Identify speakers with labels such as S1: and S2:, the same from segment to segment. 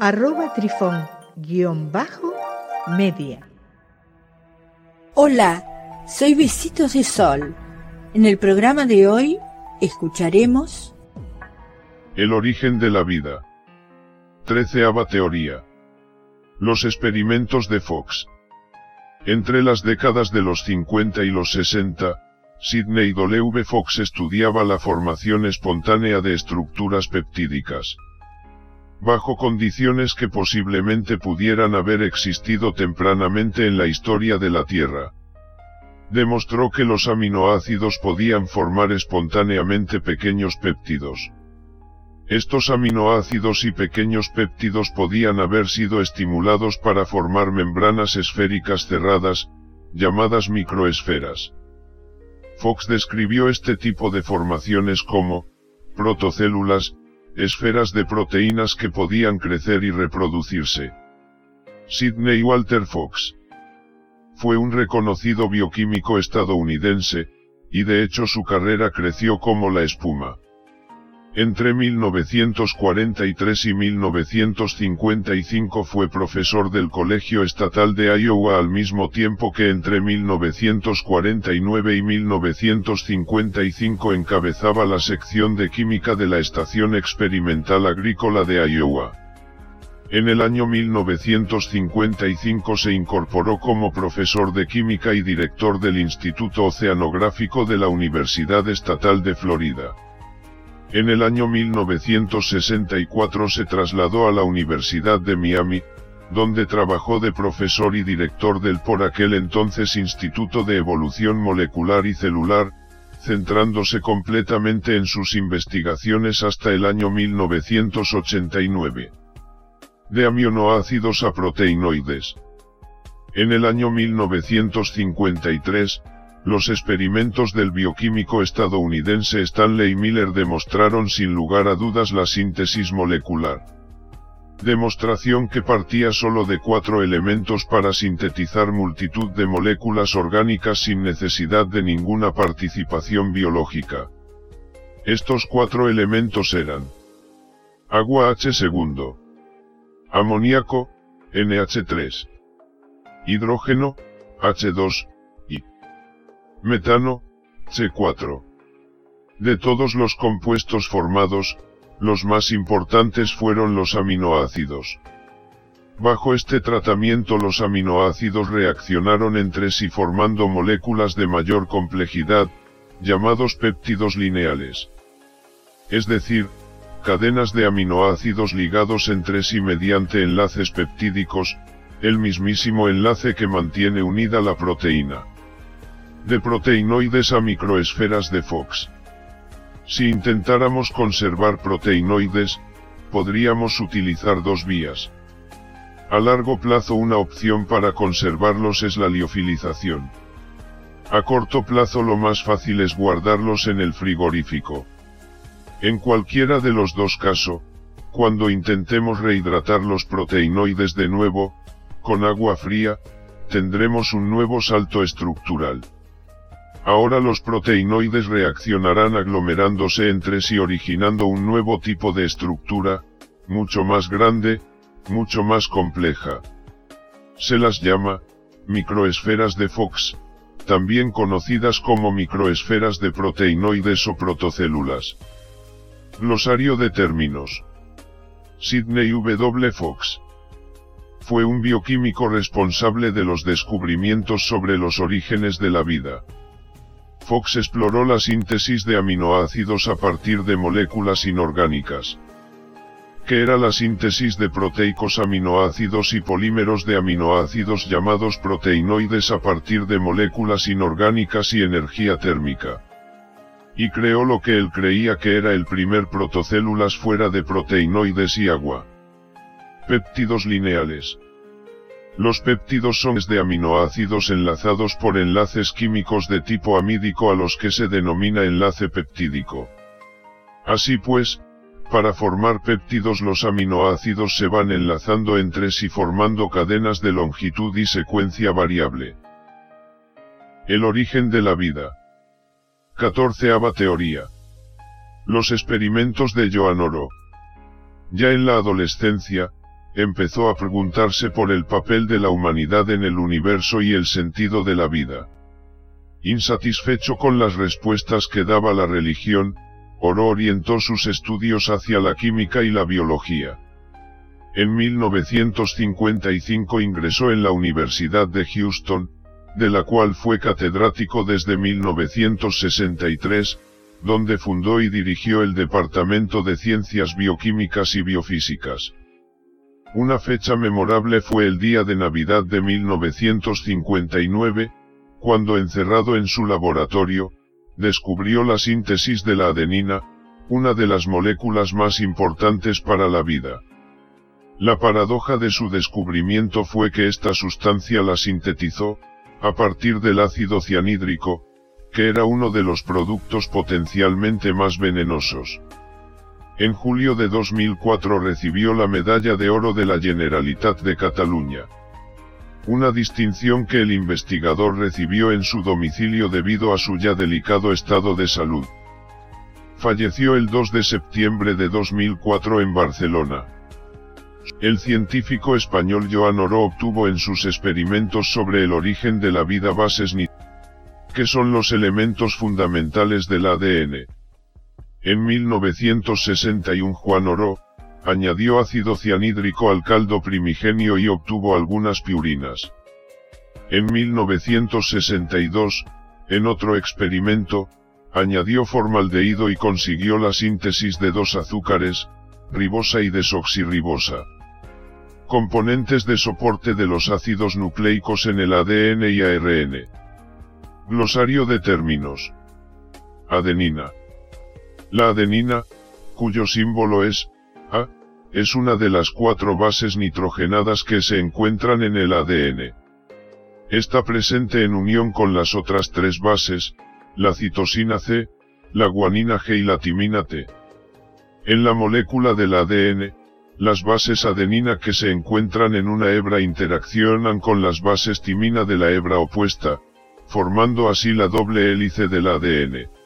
S1: arroba trifón-media.
S2: Hola, soy Besitos de Sol. En el programa de hoy escucharemos
S3: El origen de la vida. Treceava teoría. Los experimentos de Fox. Entre las décadas de los 50 y los 60, Sidney W. Fox estudiaba la formación espontánea de estructuras peptídicas bajo condiciones que posiblemente pudieran haber existido tempranamente en la historia de la Tierra. Demostró que los aminoácidos podían formar espontáneamente pequeños péptidos. Estos aminoácidos y pequeños péptidos podían haber sido estimulados para formar membranas esféricas cerradas, llamadas microesferas. Fox describió este tipo de formaciones como protocélulas, esferas de proteínas que podían crecer y reproducirse. Sidney Walter Fox fue un reconocido bioquímico estadounidense, y de hecho su carrera creció como la espuma. Entre 1943 y 1955 fue profesor del Colegio Estatal de Iowa al mismo tiempo que entre 1949 y 1955 encabezaba la sección de química de la Estación Experimental Agrícola de Iowa. En el año 1955 se incorporó como profesor de química y director del Instituto Oceanográfico de la Universidad Estatal de Florida. En el año 1964 se trasladó a la Universidad de Miami, donde trabajó de profesor y director del por aquel entonces Instituto de Evolución Molecular y Celular, centrándose completamente en sus investigaciones hasta el año 1989. De aminoácidos a proteinoides. En el año 1953, los experimentos del bioquímico estadounidense Stanley Miller demostraron sin lugar a dudas la síntesis molecular. Demostración que partía solo de cuatro elementos para sintetizar multitud de moléculas orgánicas sin necesidad de ninguna participación biológica. Estos cuatro elementos eran agua H segundo, amoníaco, NH3, hidrógeno, H2, metano, C4. De todos los compuestos formados, los más importantes fueron los aminoácidos. Bajo este tratamiento los aminoácidos reaccionaron entre sí formando moléculas de mayor complejidad, llamados péptidos lineales. Es decir, cadenas de aminoácidos ligados entre sí mediante enlaces peptídicos, el mismísimo enlace que mantiene unida la proteína de proteinoides a microesferas de Fox. Si intentáramos conservar proteinoides, podríamos utilizar dos vías. A largo plazo una opción para conservarlos es la liofilización. A corto plazo lo más fácil es guardarlos en el frigorífico. En cualquiera de los dos casos, cuando intentemos rehidratar los proteinoides de nuevo, con agua fría, tendremos un nuevo salto estructural. Ahora los proteinoides reaccionarán aglomerándose entre sí originando un nuevo tipo de estructura, mucho más grande, mucho más compleja. Se las llama, microesferas de Fox, también conocidas como microesferas de proteinoides o protocélulas. Glosario de términos. Sidney W. Fox. Fue un bioquímico responsable de los descubrimientos sobre los orígenes de la vida. Fox exploró la síntesis de aminoácidos a partir de moléculas inorgánicas. ¿Qué era la síntesis de proteicos aminoácidos y polímeros de aminoácidos llamados proteinoides a partir de moléculas inorgánicas y energía térmica. Y creó lo que él creía que era el primer protocélulas fuera de proteinoides y agua. Péptidos lineales. Los péptidos son de aminoácidos enlazados por enlaces químicos de tipo amídico a los que se denomina enlace peptídico. Así pues, para formar péptidos los aminoácidos se van enlazando entre sí formando cadenas de longitud y secuencia variable. El origen de la vida. 14 teoría. Los experimentos de Joan Oro. Ya en la adolescencia, empezó a preguntarse por el papel de la humanidad en el universo y el sentido de la vida. Insatisfecho con las respuestas que daba la religión, Oro orientó sus estudios hacia la química y la biología. En 1955 ingresó en la Universidad de Houston, de la cual fue catedrático desde 1963, donde fundó y dirigió el Departamento de Ciencias Bioquímicas y Biofísicas. Una fecha memorable fue el día de Navidad de 1959, cuando encerrado en su laboratorio, descubrió la síntesis de la adenina, una de las moléculas más importantes para la vida. La paradoja de su descubrimiento fue que esta sustancia la sintetizó, a partir del ácido cianhídrico, que era uno de los productos potencialmente más venenosos. En julio de 2004 recibió la Medalla de Oro de la Generalitat de Cataluña. Una distinción que el investigador recibió en su domicilio debido a su ya delicado estado de salud. Falleció el 2 de septiembre de 2004 en Barcelona. El científico español Joan Oro obtuvo en sus experimentos sobre el origen de la vida bases que son los elementos fundamentales del ADN. En 1961 Juan Oro, añadió ácido cianhídrico al caldo primigenio y obtuvo algunas piurinas. En 1962, en otro experimento, añadió formaldehído y consiguió la síntesis de dos azúcares, ribosa y desoxirribosa. Componentes de soporte de los ácidos nucleicos en el ADN y ARN. Glosario de términos. Adenina. La adenina, cuyo símbolo es A, es una de las cuatro bases nitrogenadas que se encuentran en el ADN. Está presente en unión con las otras tres bases, la citosina C, la guanina G y la timina T. En la molécula del ADN, las bases adenina que se encuentran en una hebra interaccionan con las bases timina de la hebra opuesta, formando así la doble hélice del ADN.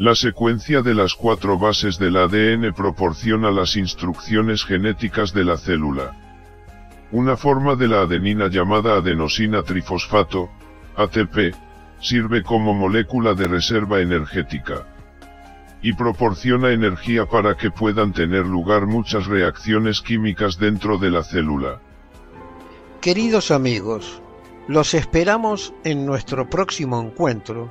S3: La secuencia de las cuatro bases del ADN proporciona las instrucciones genéticas de la célula. Una forma de la adenina llamada adenosina trifosfato, ATP, sirve como molécula de reserva energética. Y proporciona energía para que puedan tener lugar muchas reacciones químicas dentro de la célula.
S4: Queridos amigos, los esperamos en nuestro próximo encuentro